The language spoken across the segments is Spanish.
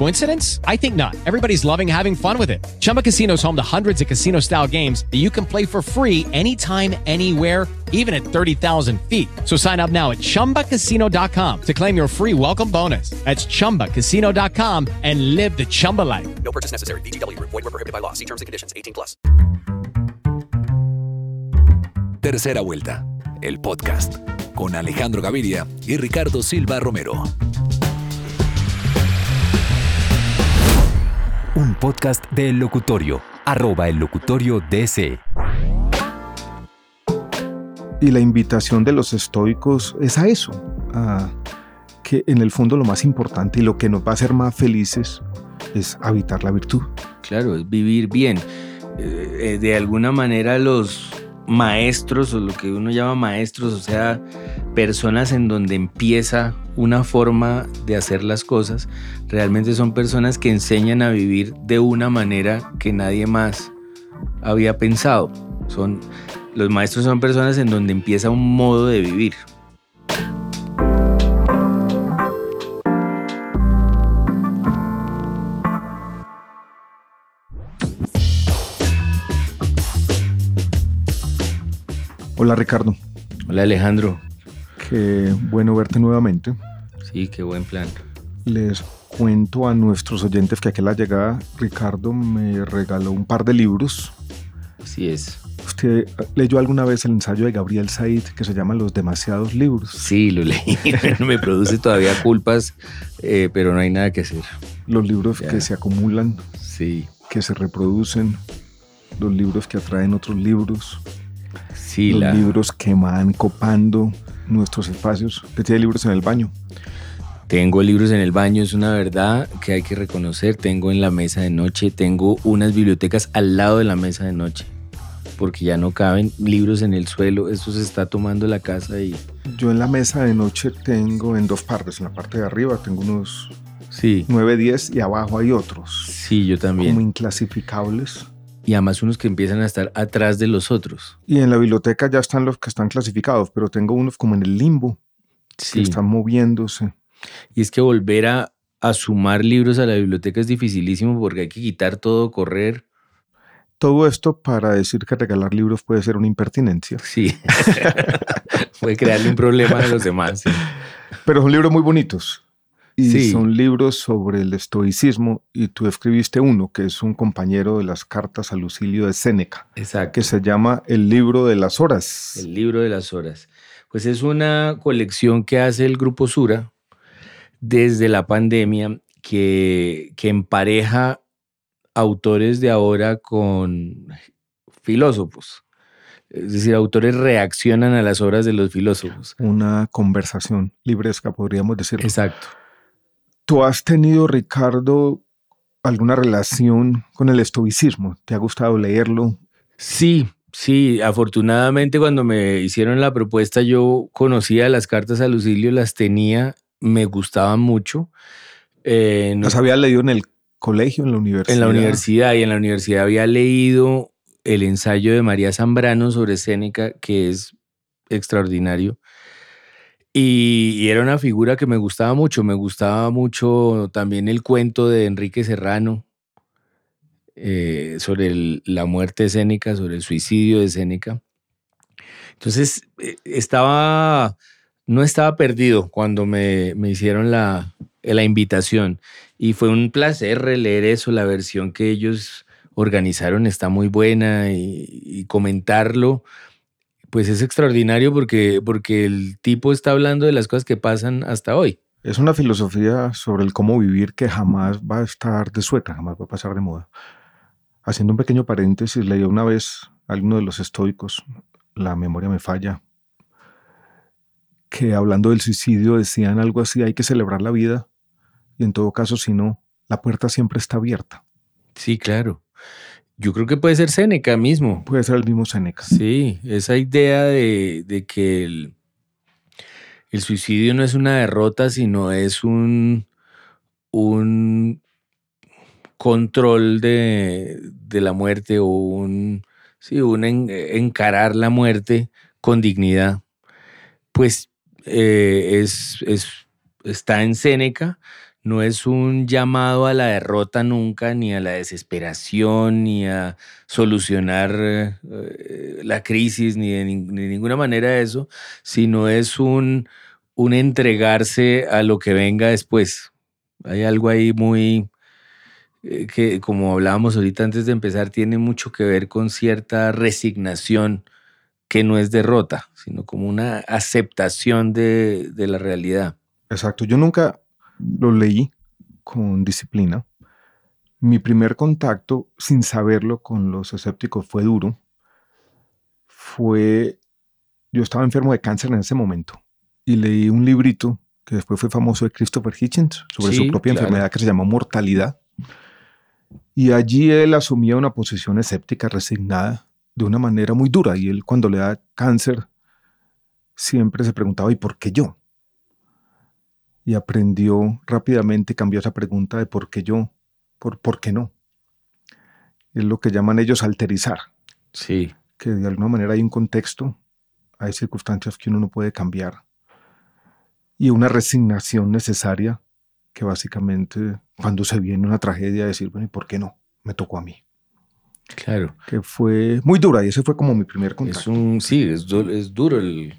Coincidence? I think not. Everybody's loving having fun with it. Chumba Casino is home to hundreds of casino-style games that you can play for free anytime, anywhere even at 30,000 feet. So sign up now at ChumbaCasino.com to claim your free welcome bonus. That's ChumbaCasino.com and live the Chumba life. No purchase necessary. VGW. Void were prohibited by law. See terms and conditions. 18 plus. Tercera vuelta. El podcast. Con Alejandro Gaviria y Ricardo Silva Romero. Un podcast de El Locutorio. Arroba El Locutorio DC. Y la invitación de los estoicos es a eso, a que en el fondo lo más importante y lo que nos va a hacer más felices es habitar la virtud. Claro, es vivir bien. Eh, de alguna manera los maestros o lo que uno llama maestros, o sea, personas en donde empieza una forma de hacer las cosas, realmente son personas que enseñan a vivir de una manera que nadie más había pensado. Son los maestros son personas en donde empieza un modo de vivir. Hola Ricardo. Hola Alejandro. Qué bueno verte nuevamente. Sí, qué buen plan. Les cuento a nuestros oyentes que aquí a la llegada Ricardo me regaló un par de libros. Así es. ¿Usted leyó alguna vez el ensayo de Gabriel Said que se llama Los demasiados libros? Sí, lo leí. me produce todavía culpas, eh, pero no hay nada que hacer. Los libros Ya. que se acumulan, Sí, que se reproducen, los libros que atraen otros libros, sí, los la, libros que van copando nuestros espacios. ¿Usted tiene libros en el baño? Tengo libros en el baño, es una verdad que hay que reconocer. Tengo en la mesa de noche, tengo unas bibliotecas al lado de la mesa de noche, porque ya no caben libros en el suelo. Esto se está tomando la casa y Yo en la mesa de noche tengo en dos partes. En la parte de arriba tengo unos sí, 9, 10 y abajo hay otros. sí, yo también. Como inclasificables. Y además unos que empiezan a estar atrás de los otros. Y en la biblioteca ya están los que están clasificados, pero tengo unos como en el limbo, Sí. que están moviéndose. Y es que volver a, a sumar libros a la biblioteca es dificilísimo porque hay que quitar todo, correr. Todo esto para decir que regalar libros puede ser una impertinencia. Sí. Puede crearle un problema a los demás. sí. Pero son libros muy bonitos. Y Sí. son libros sobre el estoicismo. Y tú escribiste uno, que es un compañero de las cartas a Lucilio de Séneca, Exacto. que se llama El libro de las horas. El libro de las horas. Pues es una colección que hace el Grupo Sura desde la pandemia que, que empareja autores de ahora con filósofos. Es decir, autores reaccionan a las obras de los filósofos. Una conversación libresca, podríamos decirlo. Exacto. ¿Tú has tenido, Ricardo, alguna relación con el estoicismo? ¿Te ha gustado leerlo? Sí, sí, afortunadamente cuando me hicieron la propuesta yo conocía las cartas a Lucilio, las tenía, me gustaban mucho. Eh, no- ¿Las había leído en el colegio, en la universidad? en la universidad y en la universidad había leído el ensayo de María Zambrano sobre Séneca, que es extraordinario. Y, era una figura que me gustaba mucho. Me gustaba mucho también el cuento de Enrique Serrano eh, sobre la muerte de sobre el suicidio de Séneca. Entonces, eh, estaba, no estaba perdido cuando me, hicieron la, invitación. Y fue un placer releer eso, la versión que ellos organizaron está muy buena y comentarlo, pues es extraordinario porque, porque el tipo está hablando de las cosas que pasan hasta hoy. Es una filosofía sobre el cómo vivir que jamás va a estar de sueta, jamás va a pasar de moda. haciendo un pequeño paréntesis, leí una vez a alguno de los estoicos, la memoria me falla, que hablando del suicidio decían algo así, hay que celebrar la vida y en todo caso, si no, la puerta siempre está abierta. Sí, claro. Yo creo que puede ser Séneca mismo. Puede ser el mismo Séneca. Sí, esa idea de, de que el, el suicidio no es una derrota, sino es un, un control de, de la muerte o un, sí, un en- encarar la muerte con dignidad, pues eh, es, es- está en Séneca, no es un llamado a la derrota nunca, ni a la desesperación, ni a solucionar eh, la crisis, ni de, nin- ni de ninguna manera eso, sino es un, un entregarse a lo que venga después. Hay algo ahí muy, eh, que como hablábamos ahorita antes de empezar, tiene mucho que ver con cierta resignación que no es derrota, sino como una aceptación de, de la realidad. Exacto, yo nunca lo leí con disciplina. Mi primer contacto, sin saberlo, con los escépticos fue duro. Fue, yo estaba enfermo de cáncer en ese momento y leí un librito que después fue famoso de Christopher Hitchens sobre Sí, su propia claro. enfermedad que se llamó mortalidad. Y allí él asumía una posición escéptica, resignada, de una manera muy dura. Y él cuando le da cáncer, siempre se preguntaba, ¿y por qué yo? Y aprendió rápidamente, cambió esa pregunta de por qué yo, por, por qué no. Es lo que llaman ellos alterizar, Sí, que de alguna manera hay un contexto, hay circunstancias que uno no puede cambiar y una resignación necesaria que básicamente cuando se viene una tragedia decir, bueno, ¿y por qué no? Me tocó a mí. claro. Que fue muy dura y ese fue como mi primer contacto. Es un, sí, es, du- es duro el-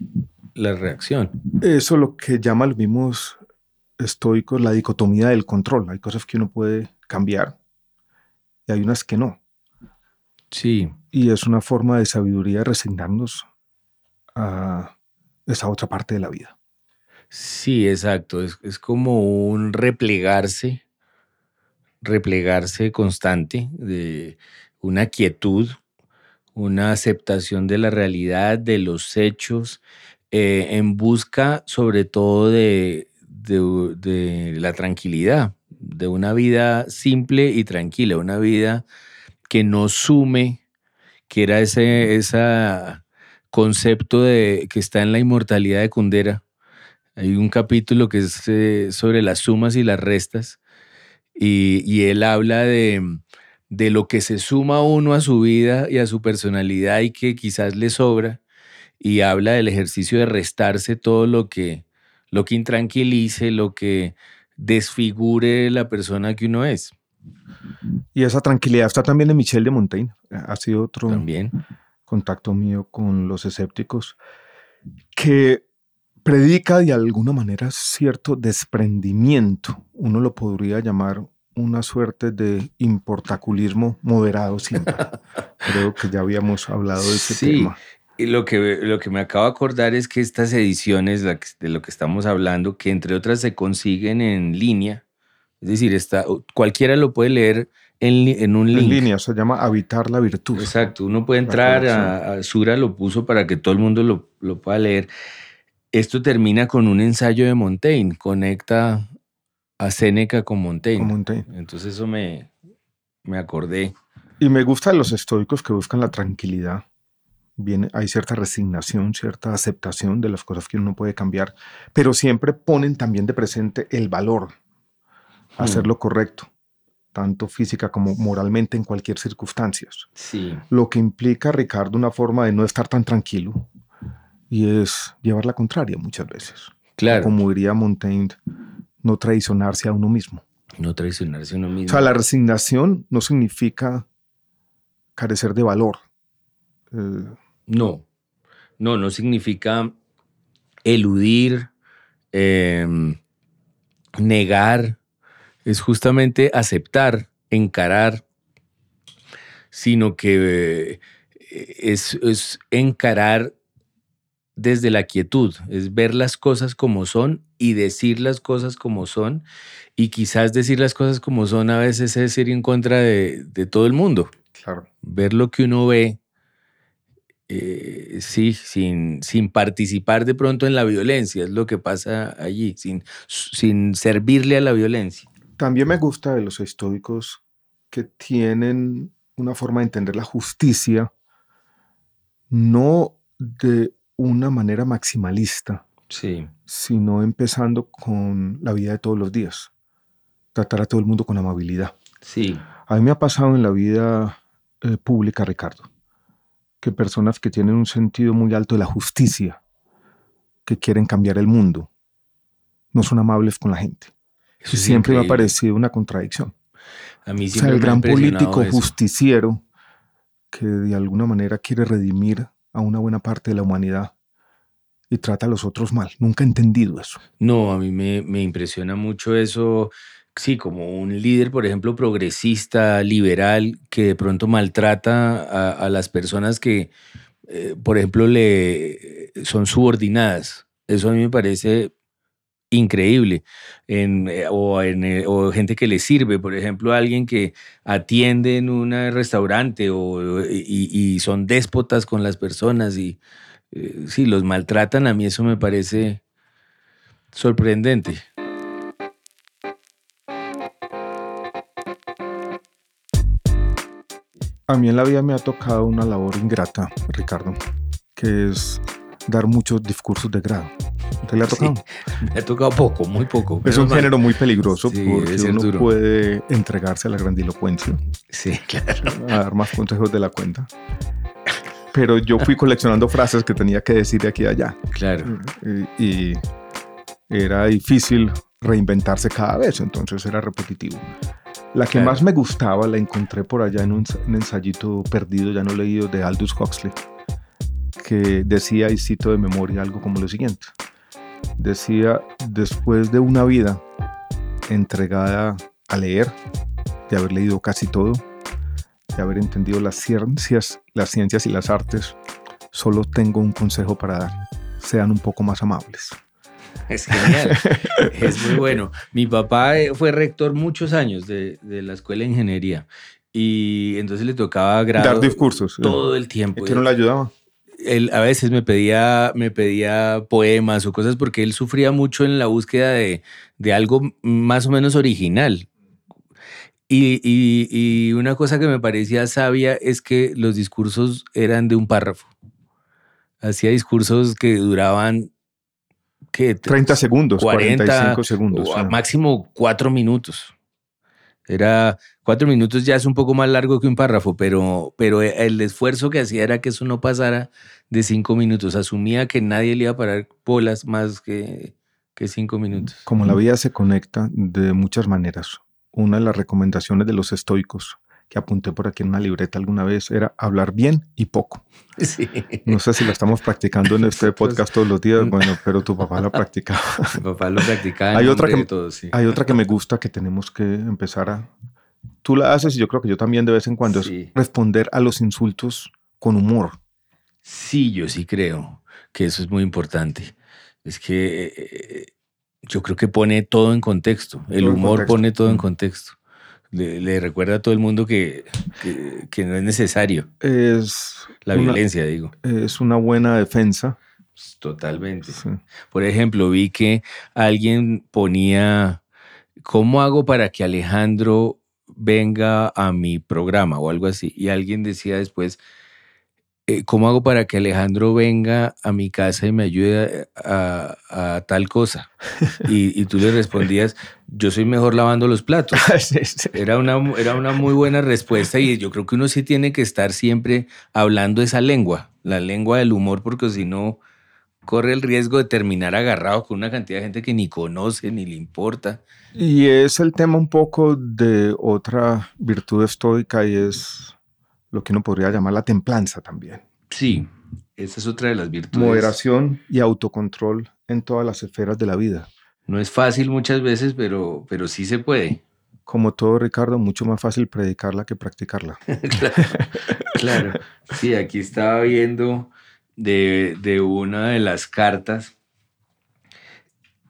la reacción. Eso lo que llaman los mismos estoicos la dicotomía del control. Hay cosas que uno puede cambiar y hay unas que no. Sí, Y es una forma de sabiduría resignarnos a esa otra parte de la vida. sí, exacto. Es, es como un replegarse, replegarse constante, de una quietud, una aceptación de la realidad, de los hechos, eh, en busca sobre todo de, de- la tranquilidad, de una vida simple y tranquila, una vida que no sume, que era ese concepto de, que está en la inmortalidad de Kundera. Hay un capítulo que es eh, sobre las sumas y las restas y, y él habla de, de lo que se suma uno a su vida y a su personalidad y que quizás le sobra y habla del ejercicio de restarse todo lo que, lo que intranquilice, lo que desfigure la persona que uno es. Y esa tranquilidad está también en Michel de Montaigne. Ha sido otro También. contacto mío con los escépticos que predica de alguna manera cierto desprendimiento. Uno lo podría llamar una suerte de importaculismo moderado siempre. Creo que ya habíamos hablado de ese Sí, tema. Lo que, lo que me acabo de acordar es que estas ediciones de lo que estamos hablando, que entre otras se consiguen en línea, es decir, está, cualquiera lo puede leer en, en un link. En línea se llama Habitar la Virtud. Exacto, uno puede entrar a, a Sura, lo puso para que todo el mundo lo, lo pueda leer. Esto termina con un ensayo de Montaigne, conecta a Séneca con Montaigne. Con Montaigne. Entonces eso me, me acordé. Y me gustan los estoicos que buscan la tranquilidad. Viene, hay cierta resignación, cierta aceptación de las cosas que uno no puede cambiar, pero siempre ponen también de presente el valor, Hmm. hacer lo correcto, tanto física como moralmente en cualquier circunstancia. Sí, Lo que implica, Ricardo, una forma de no estar tan tranquilo y es llevar la contraria muchas veces. claro. Como diría Montaigne, no traicionarse a uno mismo. No traicionarse a uno mismo. O sea, la resignación no significa carecer de valor. Eh, No, no, no significa eludir, em, negar, es justamente aceptar, encarar, sino que eh, es, es encarar desde la quietud, es ver las cosas como son y decir las cosas como son, y quizás decir las cosas como son a veces es ir en contra de, de todo el mundo. Claro. Ver lo que uno ve, eh, sí, sin, sin participar de pronto en la violencia, es lo que pasa allí, sin, sin servirle a la violencia. También me gusta de los estoicos que tienen una forma de entender la justicia, no de una manera maximalista, Sí, sino empezando con la vida de todos los días. Tratar a todo el mundo con amabilidad. sí, A mí me ha pasado en la vida eh, pública, Ricardo, que personas que tienen un sentido muy alto de la justicia, que quieren cambiar el mundo, no son amables con la gente. Eso es siempre me ha parecido una contradicción. A mí O sea, el me gran político eso. justiciero que de alguna manera quiere redimir a una buena parte de la humanidad y trata a los otros mal. Nunca he entendido eso. No, a mí me, me impresiona mucho eso. Sí, como un líder, por ejemplo, progresista, liberal, que de pronto maltrata a, las personas que, eh, por ejemplo, le son subordinadas. Eso a mí me parece increíble. Eh, o, en, eh, o gente que le sirve, por ejemplo, alguien que atiende en un restaurante o, y, y son déspotas con las personas y eh, sí, los maltratan. A mí eso me parece sorprendente. A mí en la vida me ha tocado una labor ingrata, Ricardo, que es dar muchos discursos de grado. ¿Te le ha Sí, tocado? me ha tocado poco, muy poco. Es un mal. género muy peligroso Sí, porque uno duro. puede entregarse a la grandilocuencia, Sí, claro. a dar más consejos de la cuenta. Pero yo fui coleccionando frases que tenía que decir de aquí a allá. Claro. y, y era difícil reinventarse cada vez, entonces era repetitivo. La que más me gustaba la encontré por allá en un, un ensayito perdido, ya no leído, de Aldous Huxley, que decía, y cito de memoria, algo como lo siguiente. Decía, después de una vida entregada a leer, de haber leído casi todo, de haber entendido las ciencias, las ciencias y las artes, solo tengo un consejo para dar. Sean un poco más amables. Es genial. es muy bueno. Mi papá eh, fue rector muchos años de, de la escuela de ingeniería y entonces le tocaba grado Dar discursos. todo el tiempo. ¿Y que no le ayudaba? él a veces me pedía, me pedía poemas o cosas porque él sufría mucho en la búsqueda de, de algo más o menos original. Y, y- y una cosa que me parecía sabia es que los discursos eran de un párrafo. Hacía discursos que duraban ¿qué? 30 segundos, 40 45 segundos. o a máximo cuatro minutos. Era cuatro minutos ya es un poco más largo que un párrafo, pero, pero el esfuerzo que hacía era que eso no pasara de cinco minutos. Asumía que nadie le iba a parar bolas más que, que cinco minutos. Como la vida se conecta de muchas maneras. Una de las recomendaciones de los estoicos que apunté por aquí en una libreta alguna vez era hablar bien y poco. Sí. No sé si lo estamos practicando en este Nosotros- podcast todos los días, bueno, pero tu papá lo practicaba. Mi papá lo practicaba. en Hay otra que- sí. Hay otra que me gusta que tenemos que empezar a... Tú la haces y yo creo que yo también de vez en cuando Sí. es responder a los insultos con humor. Sí, yo sí creo que eso es muy importante. Es que eh, yo creo que pone todo en contexto. El Todo humor contexto. pone todo en Mm. contexto. Le, le recuerda a todo el mundo que, que, que no es necesario Es la una- violencia, digo. Es una buena defensa. Totalmente. Sí. Por ejemplo, vi que alguien ponía, ¿cómo hago para que Alejandro venga a mi programa o algo así? Y alguien decía después, eh, ¿cómo hago para que Alejandro venga a mi casa y me ayude a, tal cosa? Y, y tú le respondías, yo soy mejor lavando los platos. Era una, era una muy buena respuesta y yo creo que uno sí tiene que estar siempre hablando esa lengua, la lengua del humor, porque si no corre el riesgo de terminar agarrado con una cantidad de gente que ni conoce ni le importa. Y es el tema un poco de otra virtud estoica y es lo que uno podría llamar la templanza también. Sí, esa es otra de las virtudes. Moderación y autocontrol en todas las esferas de la vida. No es fácil muchas veces, pero, pero sí se puede. Como todo, Ricardo, mucho más fácil predicarla que practicarla. claro, claro. Sí, aquí estaba viendo de, de una de las cartas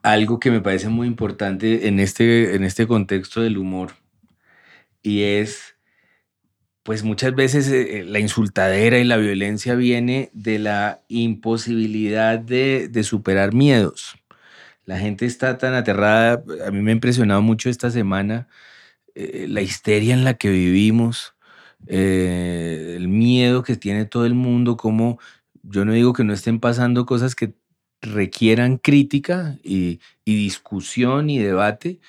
algo que me parece muy importante en este, en este contexto del humor y es pues muchas veces eh, la insultadera y la violencia viene de la imposibilidad de, superar miedos. La gente está tan aterrada, a mí me ha impresionado mucho esta semana eh, la histeria en la que vivimos, eh, el miedo que tiene todo el mundo, como yo no digo que no estén pasando cosas que requieran crítica y discusión y debate,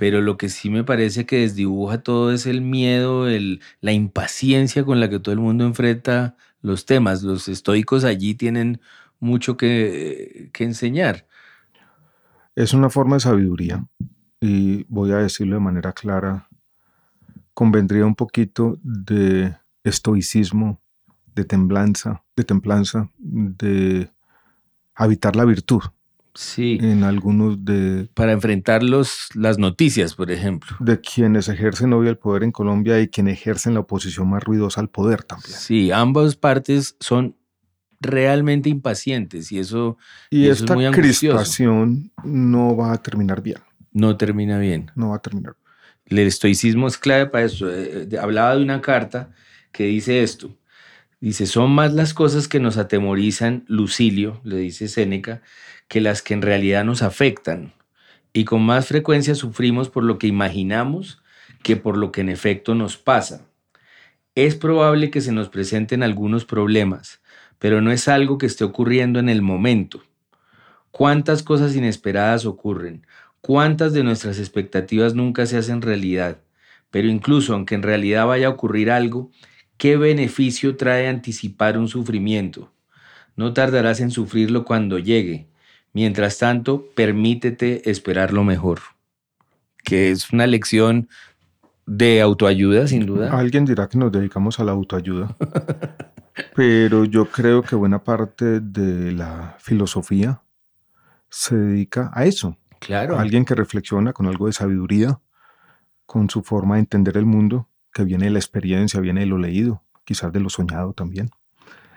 pero lo que sí me parece que desdibuja todo es el miedo, el, la impaciencia con la que todo el mundo enfrenta los temas. Los estoicos allí tienen mucho que, que enseñar. Es una forma de sabiduría y voy a decirlo de manera clara, convendría un poquito de estoicismo, de templanza, de templanza, de habitar la virtud. Sí. En algunos de... Para enfrentar los, las noticias, por ejemplo. De quienes ejercen hoy el poder en Colombia y quienes ejercen la oposición más ruidosa al poder también. Sí, ambas partes son realmente impacientes y eso, y, y eso esta es muy angustioso. crispación no va a terminar bien. No termina bien. No va a terminar. El estoicismo es clave para eso. Eh, eh, Hablaba de una carta que dice esto. Dice, son más las cosas que nos atemorizan, Lucilio, le dice Séneca, que las que en realidad nos afectan. Y con más frecuencia sufrimos por lo que imaginamos que por lo que en efecto nos pasa. Es probable que se nos presenten algunos problemas, pero no es algo que esté ocurriendo en el momento. ¿Cuántas cosas inesperadas ocurren? ¿Cuántas de nuestras expectativas nunca se hacen realidad? Pero incluso aunque en realidad vaya a ocurrir algo, ¿qué beneficio trae anticipar un sufrimiento? No tardarás en sufrirlo cuando llegue. Mientras tanto, permítete esperar lo mejor. Que es una lección de autoayuda, sin duda. Alguien dirá que nos dedicamos a la autoayuda, pero yo creo que buena parte de la filosofía se dedica a eso. Claro. Alguien que reflexiona con algo de sabiduría, con su forma de entender el mundo, que viene de la experiencia, viene de lo leído, quizás de lo soñado también.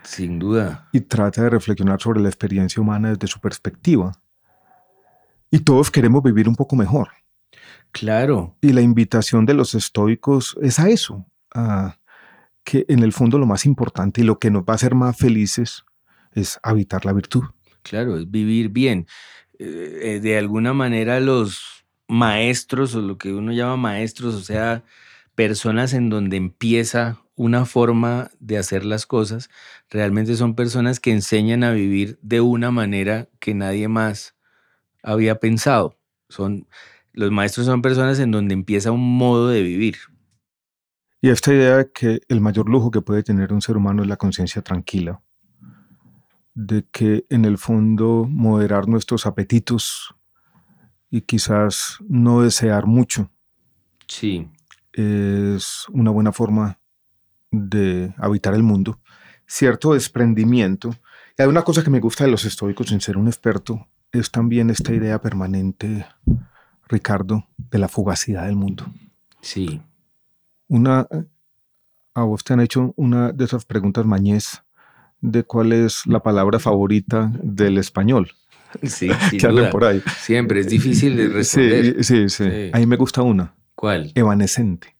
Sin duda. Y trata de reflexionar sobre la experiencia humana desde su perspectiva. Y todos queremos vivir un poco mejor. Claro. Y la invitación de los estoicos es a eso, a que en el fondo lo más importante y lo que nos va a hacer más felices es habitar la virtud. Claro, es vivir bien. Eh, de alguna manera los maestros o lo que uno llama maestros, o sea, personas en donde empieza una forma de hacer las cosas, realmente son personas que enseñan a vivir de una manera que nadie más había pensado. Son, los maestros son personas en donde empieza un modo de vivir. Y esta idea de que el mayor lujo que puede tener un ser humano es la conciencia tranquila, de que en el fondo moderar nuestros apetitos y quizás no desear mucho Sí, es una buena forma de habitar el mundo. Cierto desprendimiento. Y hay una cosa que me gusta de los estoicos, sin ser un experto, es también esta idea permanente, Ricardo, de la fugacidad del mundo. sí. Una, a vos te han hecho una de esas preguntas mañez de cuál es la palabra favorita del español. Sí, sin que andan duda. por ahí. Siempre es difícil de responder. Sí, sí, sí, Sí. A mí me gusta una, ¿Cuál? evanescente.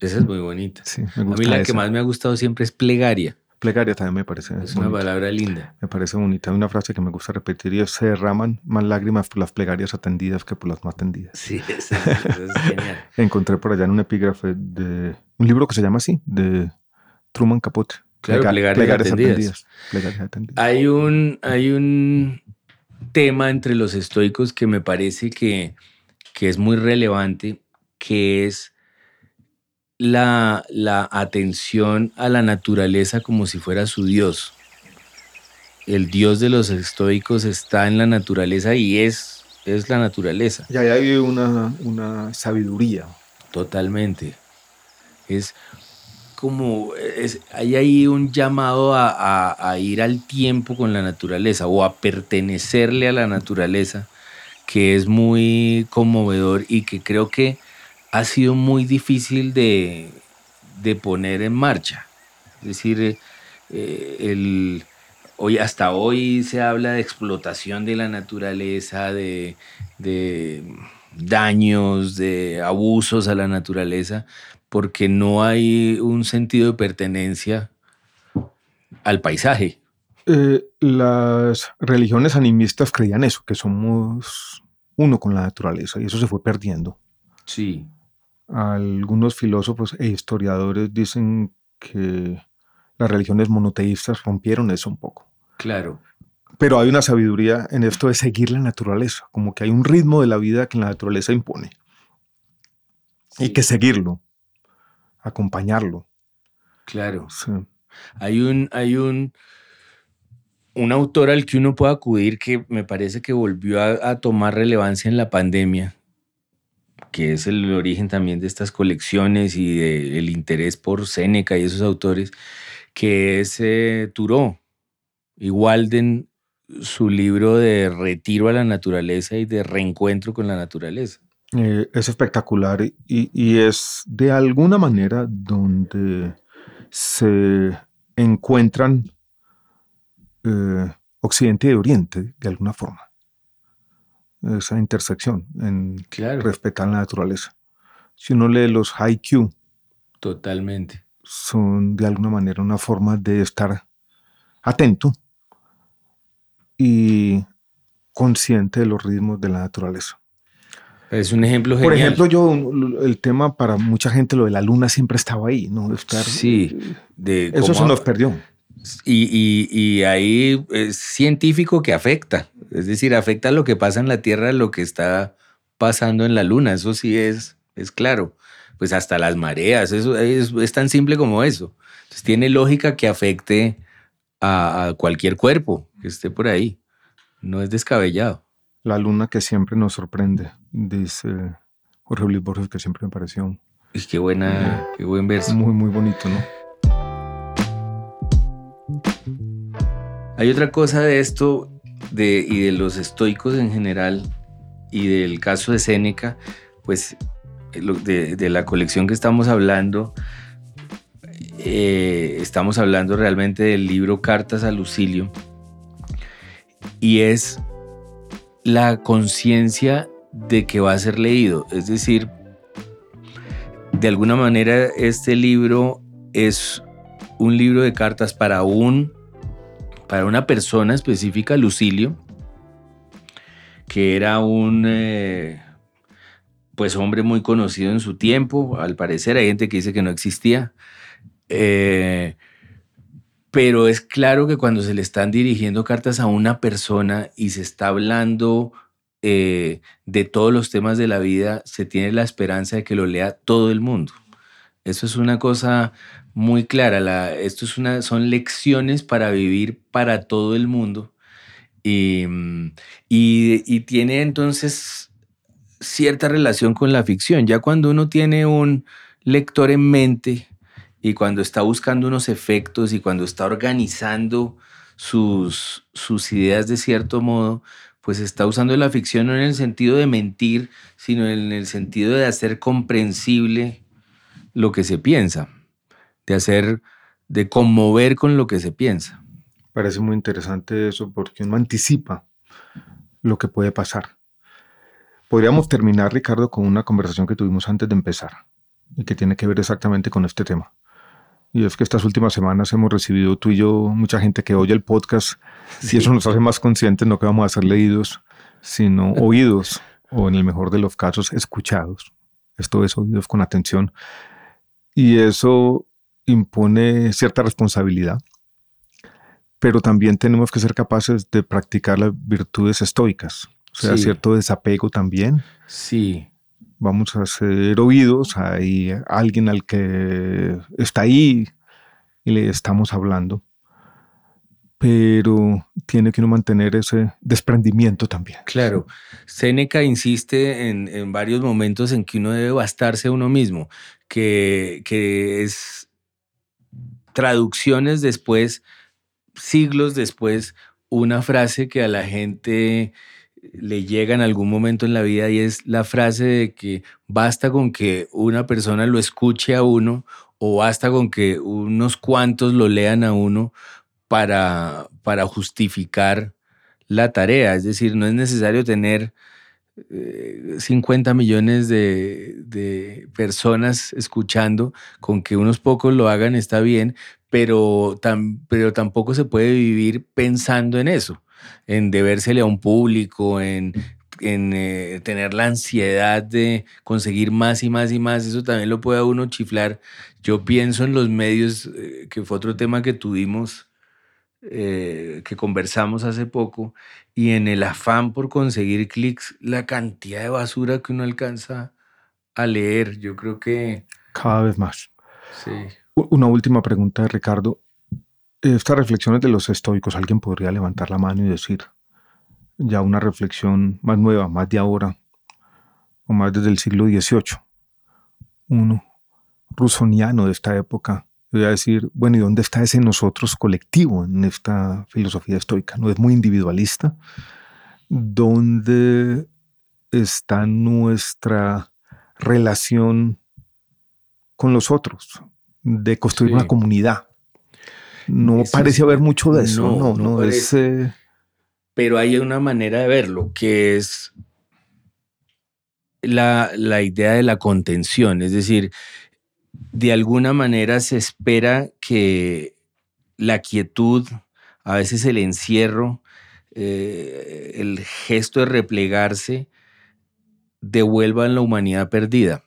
Esa es muy bonita. Sí, me A mí la que más me ha gustado siempre es plegaria. Plegaria también me parece Es una palabra linda. Me parece bonita. Hay una frase que me gusta repetir y es, se derraman más lágrimas por las plegarias atendidas que por las no atendidas. Sí, esa, esa es genial. Encontré por allá en un epígrafe de un libro que se llama así, de Truman Capote. Claro, Plega- plegarias atendidas. Plegarias atendidas. Hay un, hay un tema entre los estoicos que me parece que, que es muy relevante, que es la, la atención a la naturaleza como si fuera su dios. El dios de los estoicos está en la naturaleza y es, es la naturaleza. Y ahí hay una, una sabiduría. Totalmente. Es como, es, hay ahí un llamado a, a- a ir al tiempo con la naturaleza o a pertenecerle a la naturaleza, que es muy conmovedor y que creo que ha sido muy difícil de, de poner en marcha. Es decir, eh, el, hoy, hasta hoy se habla de explotación de la naturaleza, de, de daños, de abusos a la naturaleza, porque no hay un sentido de pertenencia al paisaje. Eh, las religiones animistas creían eso, que somos uno con la naturaleza, y eso se fue perdiendo. Sí. Algunos filósofos e historiadores dicen que las religiones monoteístas rompieron eso un poco. Claro. Pero hay una sabiduría en esto de seguir la naturaleza, como que hay un ritmo de la vida que la naturaleza impone. Y que seguirlo, acompañarlo. Claro. Sí. Hay un, hay un, un autor al que uno puede acudir que me parece que volvió a, a tomar relevancia en la pandemia, que es el origen también de estas colecciones y del interés por Séneca y esos autores, que es Thoreau. Y Walden, su libro de retiro a la naturaleza y de reencuentro con la naturaleza. Eh, es espectacular y, y es de alguna manera donde se encuentran eh, Occidente y Oriente de alguna forma. Esa intersección en Claro. respetar la naturaleza. Si uno lee los haiku, Totalmente. son de alguna manera una forma de estar atento y consciente de los ritmos de la naturaleza. Es un ejemplo Por genial. ejemplo, yo el tema para mucha gente lo de la luna siempre estaba ahí, ¿no? Estar, Sí, de Eso se nos perdió. Y, y- y ahí es científico que afecta. Es decir, afecta lo que pasa en la Tierra, lo que está pasando en la Luna. Eso sí es, es claro. Pues hasta las mareas, eso es, es tan simple como eso. Entonces tiene lógica que afecte a, a cualquier cuerpo que esté por ahí. No es descabellado. La luna que siempre nos sorprende, dice Jorge Luis Borges, que siempre me pareció Y qué buena, qué buen verso. muy, muy bonito, ¿no? Hay otra cosa de esto y de los estoicos en general y del caso de Séneca, pues eh, de la colección que estamos hablando, eh, estamos hablando realmente del libro Cartas a Lucilio y es la conciencia de que va a ser leído, es decir, de alguna manera este libro es un libro de cartas para un para una persona específica, Lucilio, que era un eh, pues hombre muy conocido en su tiempo, al parecer hay gente que dice que no existía, Eh, pero es claro que cuando se le están dirigiendo cartas a una persona y se está hablando eh, de todos los temas de la vida, se tiene la esperanza de que lo lea todo el mundo. Eso es una cosa muy clara. La, esto es una, son lecciones para vivir para todo el mundo. Y, mm, y- y tiene entonces cierta relación con la ficción. Ya cuando uno tiene un lector en mente y cuando está buscando unos efectos y cuando está organizando sus, sus ideas de cierto modo, pues está usando la ficción no en el sentido de mentir, sino en el sentido de hacer comprensible lo que se piensa, de hacer, de conmover con lo que se piensa. Parece muy interesante eso porque uno anticipa lo que puede pasar. Podríamos terminar, Ricardo, con una conversación que tuvimos antes de empezar y que tiene que ver exactamente con este tema. Y es que estas últimas semanas hemos recibido tú y yo mucha gente que oye el podcast y eso nos hace más conscientes, no que vamos a ser leídos, sino oídos o en el mejor de los casos escuchados. Esto es oídos con atención. Y eso impone cierta responsabilidad pero también tenemos que ser capaces de practicar las virtudes estoicas, o sea, Sí. cierto desapego también. Sí, Vamos a ser oídos, hay alguien al que está ahí y le estamos hablando, pero tiene que uno mantener ese desprendimiento también. Claro, Séneca insiste en, en varios momentos en que uno debe bastarse a uno mismo, que, que es traducciones después, siglos después, una frase que a la gente le llega en algún momento en la vida y es la frase de que basta con que una persona lo escuche a uno o basta con que unos cuantos lo lean a uno para, para justificar la tarea. Es decir, no es necesario tener eh, 50 millones de, de personas escuchando, con que unos pocos lo hagan está bien, pero, pero tampoco se puede vivir pensando en eso, en debérsele a un público, en, en eh, tener la ansiedad de conseguir más y más y más. Eso también lo puede uno chiflar. Yo pienso en los medios, eh, que fue otro tema que tuvimos, eh, que conversamos hace poco, y en el afán por conseguir clics, la cantidad de basura que uno alcanza a leer. Yo creo que Cada vez más. sí. Una última pregunta de Ricardo. Estas reflexiones de los estoicos, alguien podría levantar la mano y decir, ya una reflexión más nueva, más de ahora, o más desde el siglo XVIII, uno rusoniano de esta época, voy a decir, bueno, ¿y dónde está ese nosotros colectivo en esta filosofía estoica? ¿No es muy individualista? ¿Dónde está nuestra relación con los otros? De construir Sí. una comunidad. No Eso parece haber mucho de eso, No, no, no no, es... eh, pero hay una manera de verlo, que es la, la idea de la contención, es decir, de alguna manera se espera que la quietud, a veces el encierro, eh, el gesto de replegarse, devuelvan la humanidad perdida.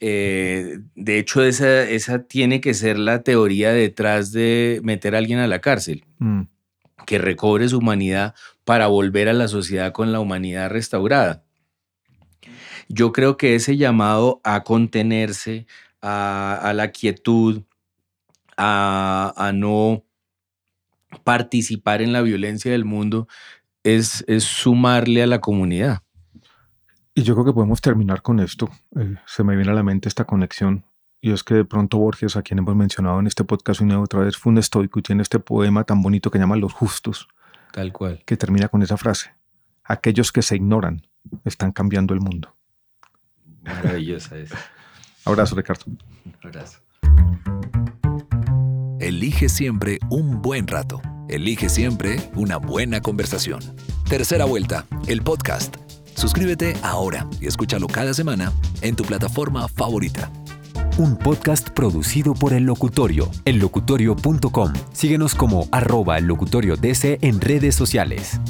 Eh, de hecho, esa, esa tiene que ser la teoría detrás de meter a alguien a la cárcel mm, que recobre su humanidad para volver a la sociedad con la humanidad restaurada. Yo creo que ese llamado a contenerse, a, a la quietud, a, a no participar en la violencia del mundo, es, es sumarle a la comunidad. Y yo creo que podemos terminar con esto. Eh, se me viene a la mente esta conexión. Y es que de pronto Borges, a quien hemos mencionado en este podcast una y otra vez, fue un estoico y tiene este poema tan bonito que llama Los Justos, Tal cual. que termina con esa frase. Aquellos que se ignoran están cambiando el mundo. Maravillosa es. Abrazo, Ricardo. Abrazo. Elige siempre un buen rato. Elige siempre una buena conversación. Tercera vuelta, el podcast. Suscríbete ahora y escúchalo cada semana en tu plataforma favorita. Un podcast producido por El Locutorio, ellocutorio.com. Síguenos como arroba el locutorio DC en redes sociales.